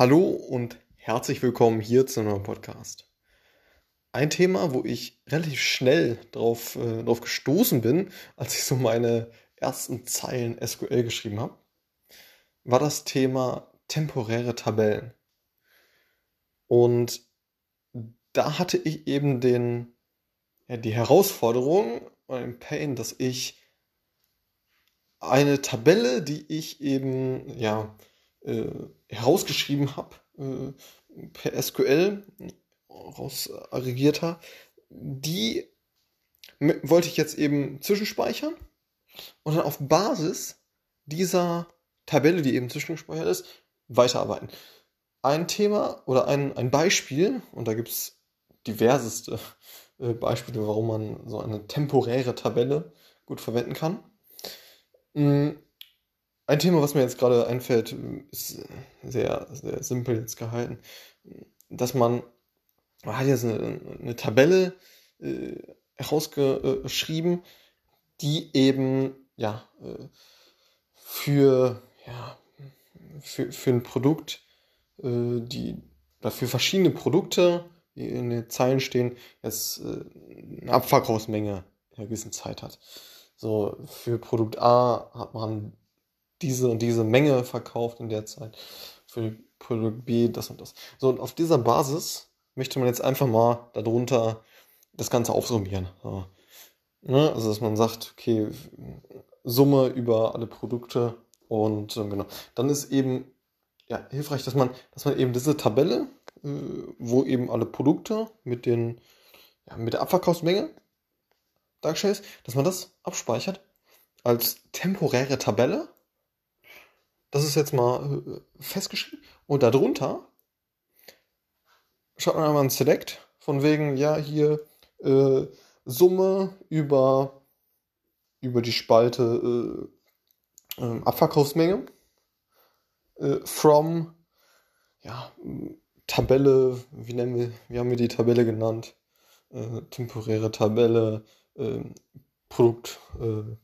Hallo und herzlich willkommen hier zu einem Podcast. Ein Thema, wo ich relativ schnell drauf, äh, drauf gestoßen bin, als ich so meine ersten Zeilen SQL geschrieben habe, war das Thema temporäre Tabellen. Und da hatte ich eben den, ja, die Herausforderung oder den Pain, dass ich eine Tabelle, die ich eben ja, äh, herausgeschrieben habe, äh, per SQL raus aggregiert habe, die wollte ich jetzt eben zwischenspeichern und dann auf Basis dieser Tabelle, die eben zwischengespeichert ist, weiterarbeiten. Ein Thema oder ein, ein Beispiel, und da gibt es diverseste äh, Beispiele, warum man so eine temporäre Tabelle gut verwenden kann. Ein Thema, was mir jetzt gerade einfällt, ist sehr, sehr simpel jetzt gehalten, dass man, man hat jetzt eine, eine Tabelle äh, herausgeschrieben, die eben ja äh, für, ja, für, für ein Produkt, äh, die oder für verschiedene Produkte, die in den Zeilen stehen, jetzt äh, eine Abverkaufsmenge in einer gewissen Zeit hat. So, für Produkt A hat man diese und diese Menge verkauft in der Zeit. Für Produkt B das und das. So, und auf dieser Basis möchte man jetzt einfach mal darunter das Ganze aufsummieren. So. Ne? Also, dass man sagt, okay, Summe über alle Produkte und äh, genau. Dann ist eben ja, hilfreich, dass man, dass man eben diese Tabelle, äh, wo eben alle Produkte mit den, ja, mit der Abverkaufsmenge dargestellt ist, dass man das abspeichert als temporäre Tabelle das ist jetzt mal äh, festgeschrieben. Und darunter schaut man einmal ein Select von wegen, ja, hier äh, Summe über, über die Spalte äh, äh, Abverkaufsmenge äh, from ja, Tabelle, wie nennen wir, wie haben wir die Tabelle genannt? Äh, temporäre Tabelle, Produkt,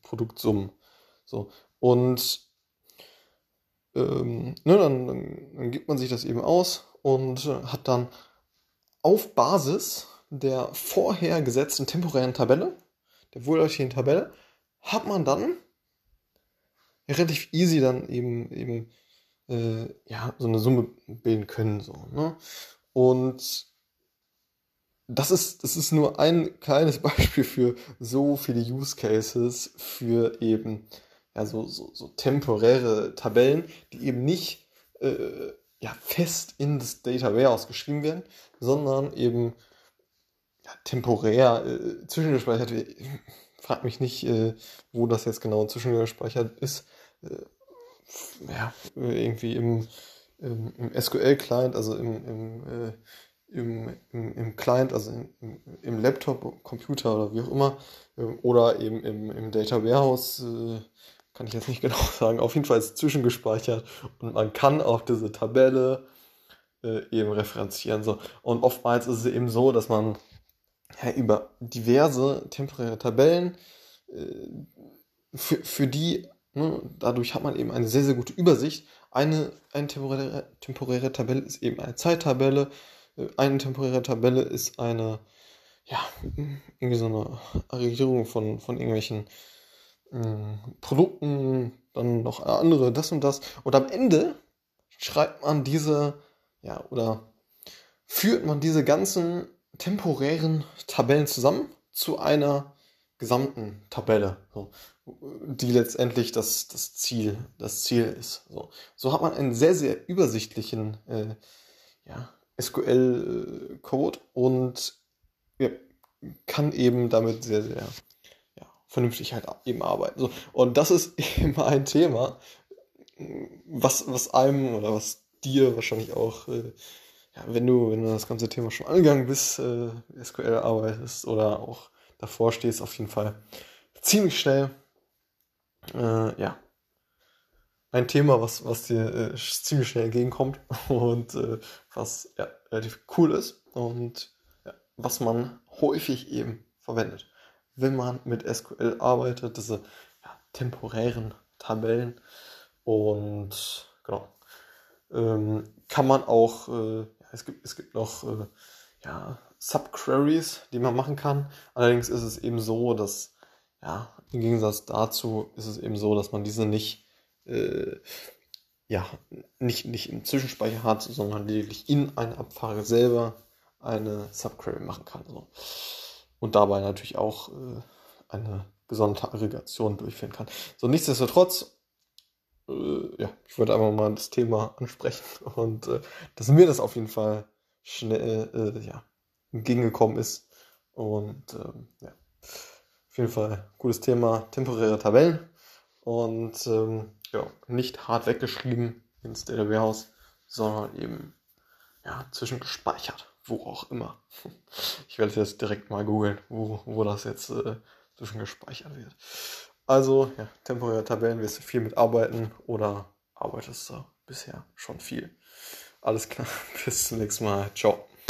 Produktsummen. So. Und ähm, ne, dann, dann, gibt man sich das eben aus und äh, hat dann auf Basis der vorher gesetzten temporären Tabelle, der wohlläufigen Tabelle, hat man dann relativ easy dann eben, eben äh, ja, so eine Summe bilden können. So, ne? Und das ist, das ist nur ein kleines Beispiel für so viele Use Cases für eben ja, so, so, so temporäre Tabellen, die eben nicht äh, ja, fest in das Data Warehouse geschrieben werden, sondern eben ja, temporär äh, zwischengespeichert wird. Frag mich nicht, äh, wo das jetzt genau zwischengespeichert ist. Äh, ja, irgendwie im, im, im SQL-Client, also im, im, äh, im, im, im Client, also im, im Laptop, Computer oder wie auch immer, ähm, oder eben im, im Data Warehouse äh, kann ich jetzt nicht genau sagen, auf jeden Fall ist zwischengespeichert und man kann auch diese Tabelle äh, eben referenzieren. So. Und oftmals ist es eben so, dass man ja, über diverse temporäre Tabellen äh, für, für die, ne, dadurch hat man eben eine sehr, sehr gute Übersicht. Eine, eine temporäre, temporäre Tabelle ist eben eine Zeittabelle, äh, eine temporäre Tabelle ist eine, ja, irgendwie so eine Aggregierung von, von irgendwelchen Produkten, dann noch andere, das und das. Und am Ende schreibt man diese, ja, oder führt man diese ganzen temporären Tabellen zusammen zu einer gesamten Tabelle, so, die letztendlich das, das, Ziel, das Ziel ist. So, so hat man einen sehr, sehr übersichtlichen äh, ja, SQL-Code und ja, kann eben damit sehr, sehr vernünftig halt eben arbeiten. So. Und das ist eben ein Thema, was, was einem oder was dir wahrscheinlich auch, äh, ja, wenn du, wenn du das ganze Thema schon angegangen bist, äh, SQL arbeitest oder auch davor stehst, auf jeden Fall ziemlich schnell, äh, ja, ein Thema, was, was dir äh, ziemlich schnell entgegenkommt und äh, was ja, relativ cool ist und ja, was man häufig eben verwendet wenn man mit SQL arbeitet, diese ja, temporären Tabellen. Und genau. ähm, kann man auch, äh, es, gibt, es gibt noch äh, ja, Subqueries, die man machen kann. Allerdings ist es eben so, dass, ja, im Gegensatz dazu ist es eben so, dass man diese nicht, äh, ja, nicht, nicht im Zwischenspeicher hat, sondern lediglich in einer Abfrage selber eine Subquery machen kann. So. Und dabei natürlich auch äh, eine gesonderte Aggregation durchführen kann. So, nichtsdestotrotz, äh, ja, ich wollte einfach mal das Thema ansprechen und äh, dass mir das auf jeden Fall schnell, äh, ja, entgegengekommen ist. Und ähm, ja, auf jeden Fall cooles Thema, temporäre Tabellen und ähm, ja, nicht hart weggeschrieben ins Data Warehouse, sondern eben ja, zwischengespeichert, wo auch immer. Ich werde jetzt direkt mal googeln, wo, wo das jetzt äh, zwischengespeichert wird. Also, ja, temporäre Tabellen wirst du viel mitarbeiten oder arbeitest du bisher schon viel. Alles klar, bis zum nächsten Mal. Ciao.